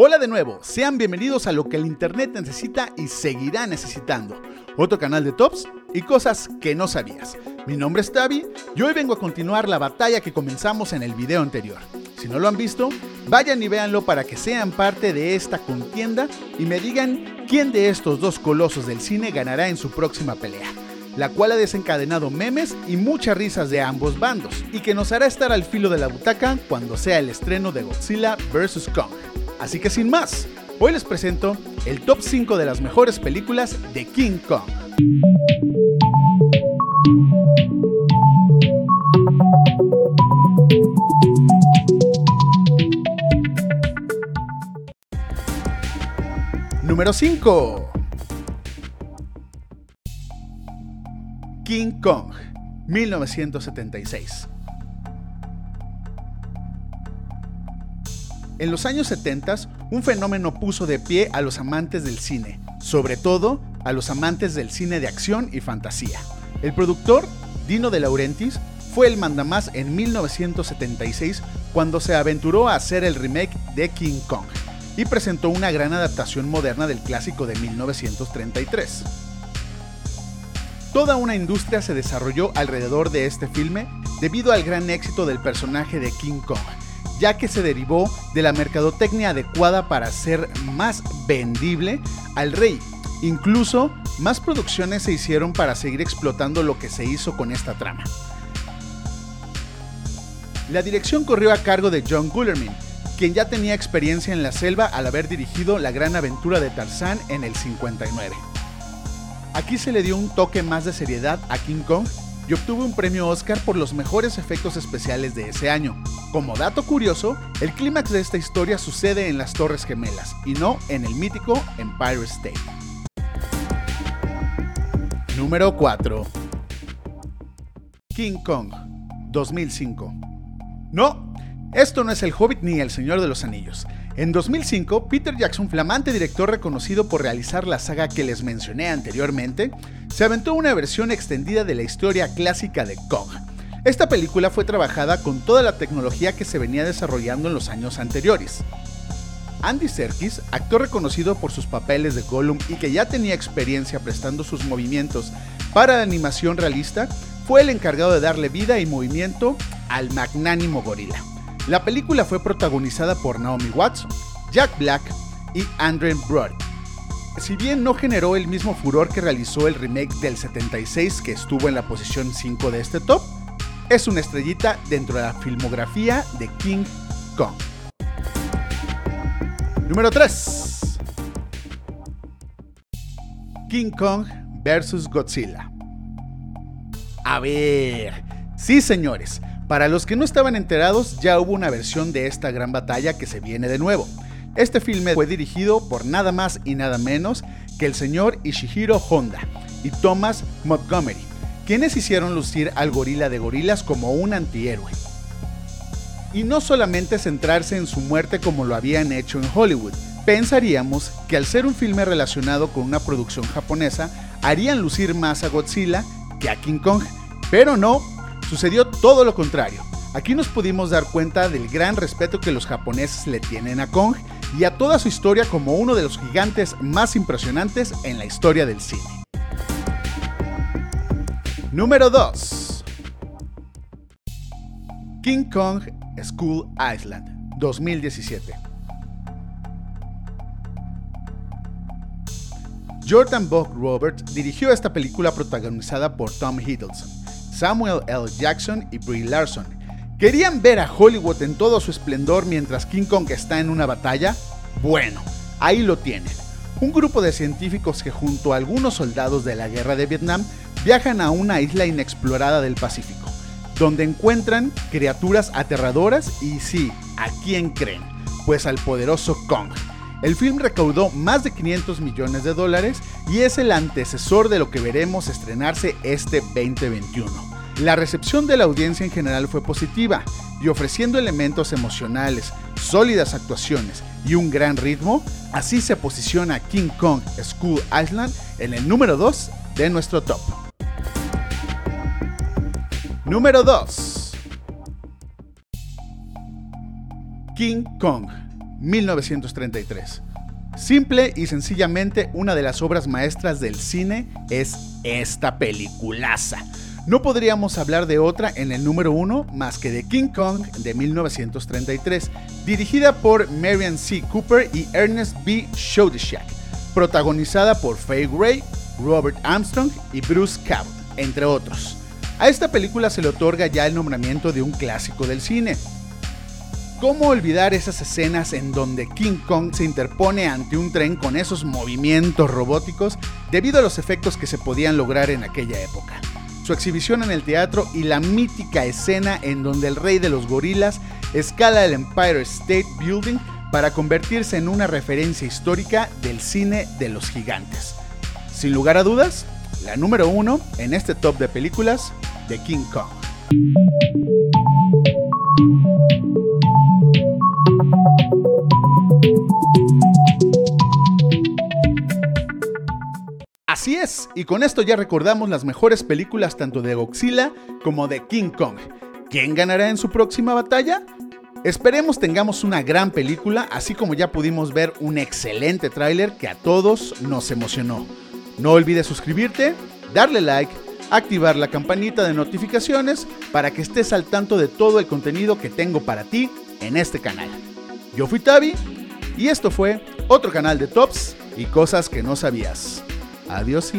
Hola de nuevo, sean bienvenidos a lo que el Internet necesita y seguirá necesitando. Otro canal de tops y cosas que no sabías. Mi nombre es Tavi y hoy vengo a continuar la batalla que comenzamos en el video anterior. Si no lo han visto, vayan y véanlo para que sean parte de esta contienda y me digan quién de estos dos colosos del cine ganará en su próxima pelea la cual ha desencadenado memes y muchas risas de ambos bandos, y que nos hará estar al filo de la butaca cuando sea el estreno de Godzilla vs. Kong. Así que sin más, hoy les presento el top 5 de las mejores películas de King Kong. Número 5. King Kong, 1976. En los años 70, un fenómeno puso de pie a los amantes del cine, sobre todo a los amantes del cine de acción y fantasía. El productor, Dino De Laurentiis, fue el mandamás en 1976 cuando se aventuró a hacer el remake de King Kong y presentó una gran adaptación moderna del clásico de 1933. Toda una industria se desarrolló alrededor de este filme debido al gran éxito del personaje de King Kong ya que se derivó de la mercadotecnia adecuada para ser más vendible al rey. Incluso más producciones se hicieron para seguir explotando lo que se hizo con esta trama. La dirección corrió a cargo de John Gullerman, quien ya tenía experiencia en la selva al haber dirigido La gran aventura de Tarzán en el 59. Aquí se le dio un toque más de seriedad a King Kong y obtuvo un premio Oscar por los mejores efectos especiales de ese año. Como dato curioso, el clímax de esta historia sucede en las Torres Gemelas y no en el mítico Empire State. Número 4. King Kong, 2005. No, esto no es El Hobbit ni El Señor de los Anillos. En 2005, Peter Jackson, flamante director reconocido por realizar la saga que les mencioné anteriormente, se aventó una versión extendida de la historia clásica de Kong. Esta película fue trabajada con toda la tecnología que se venía desarrollando en los años anteriores. Andy Serkis, actor reconocido por sus papeles de Gollum y que ya tenía experiencia prestando sus movimientos para la animación realista, fue el encargado de darle vida y movimiento al magnánimo gorila. La película fue protagonizada por Naomi Watts, Jack Black y Andrew Brody. Si bien no generó el mismo furor que realizó el remake del 76 que estuvo en la posición 5 de este top, es una estrellita dentro de la filmografía de King Kong. Número 3. King Kong vs. Godzilla. A ver, sí señores, para los que no estaban enterados, ya hubo una versión de esta gran batalla que se viene de nuevo. Este filme fue dirigido por nada más y nada menos que el señor Ishihiro Honda y Thomas Montgomery, quienes hicieron lucir al gorila de gorilas como un antihéroe. Y no solamente centrarse en su muerte como lo habían hecho en Hollywood, pensaríamos que al ser un filme relacionado con una producción japonesa, harían lucir más a Godzilla que a King Kong, pero no, Sucedió todo lo contrario. Aquí nos pudimos dar cuenta del gran respeto que los japoneses le tienen a Kong y a toda su historia como uno de los gigantes más impresionantes en la historia del cine. Número 2. King Kong School Island, 2017. Jordan Buck Roberts dirigió esta película protagonizada por Tom Hiddleston Samuel L. Jackson y Brie Larson. ¿Querían ver a Hollywood en todo su esplendor mientras King Kong está en una batalla? Bueno, ahí lo tienen. Un grupo de científicos que junto a algunos soldados de la guerra de Vietnam viajan a una isla inexplorada del Pacífico, donde encuentran criaturas aterradoras y sí, ¿a quién creen? Pues al poderoso Kong. El film recaudó más de 500 millones de dólares y es el antecesor de lo que veremos estrenarse este 2021. La recepción de la audiencia en general fue positiva y ofreciendo elementos emocionales, sólidas actuaciones y un gran ritmo, así se posiciona King Kong School Island en el número 2 de nuestro top. Número 2. King Kong 1933. Simple y sencillamente una de las obras maestras del cine es esta peliculaza. No podríamos hablar de otra en el número uno más que de King Kong de 1933, dirigida por Marian C. Cooper y Ernest B. Schoedsack, protagonizada por Faye Gray, Robert Armstrong y Bruce Cabot, entre otros. A esta película se le otorga ya el nombramiento de un clásico del cine. ¿Cómo olvidar esas escenas en donde King Kong se interpone ante un tren con esos movimientos robóticos debido a los efectos que se podían lograr en aquella época? Su exhibición en el teatro y la mítica escena en donde el rey de los gorilas escala el Empire State Building para convertirse en una referencia histórica del cine de los gigantes. Sin lugar a dudas, la número uno en este top de películas de King Kong. Así es, y con esto ya recordamos las mejores películas tanto de Godzilla como de King Kong. ¿Quién ganará en su próxima batalla? Esperemos tengamos una gran película, así como ya pudimos ver un excelente tráiler que a todos nos emocionó. No olvides suscribirte, darle like, activar la campanita de notificaciones para que estés al tanto de todo el contenido que tengo para ti en este canal. Yo fui Tavi y esto fue otro canal de tops y cosas que no sabías. Adiós.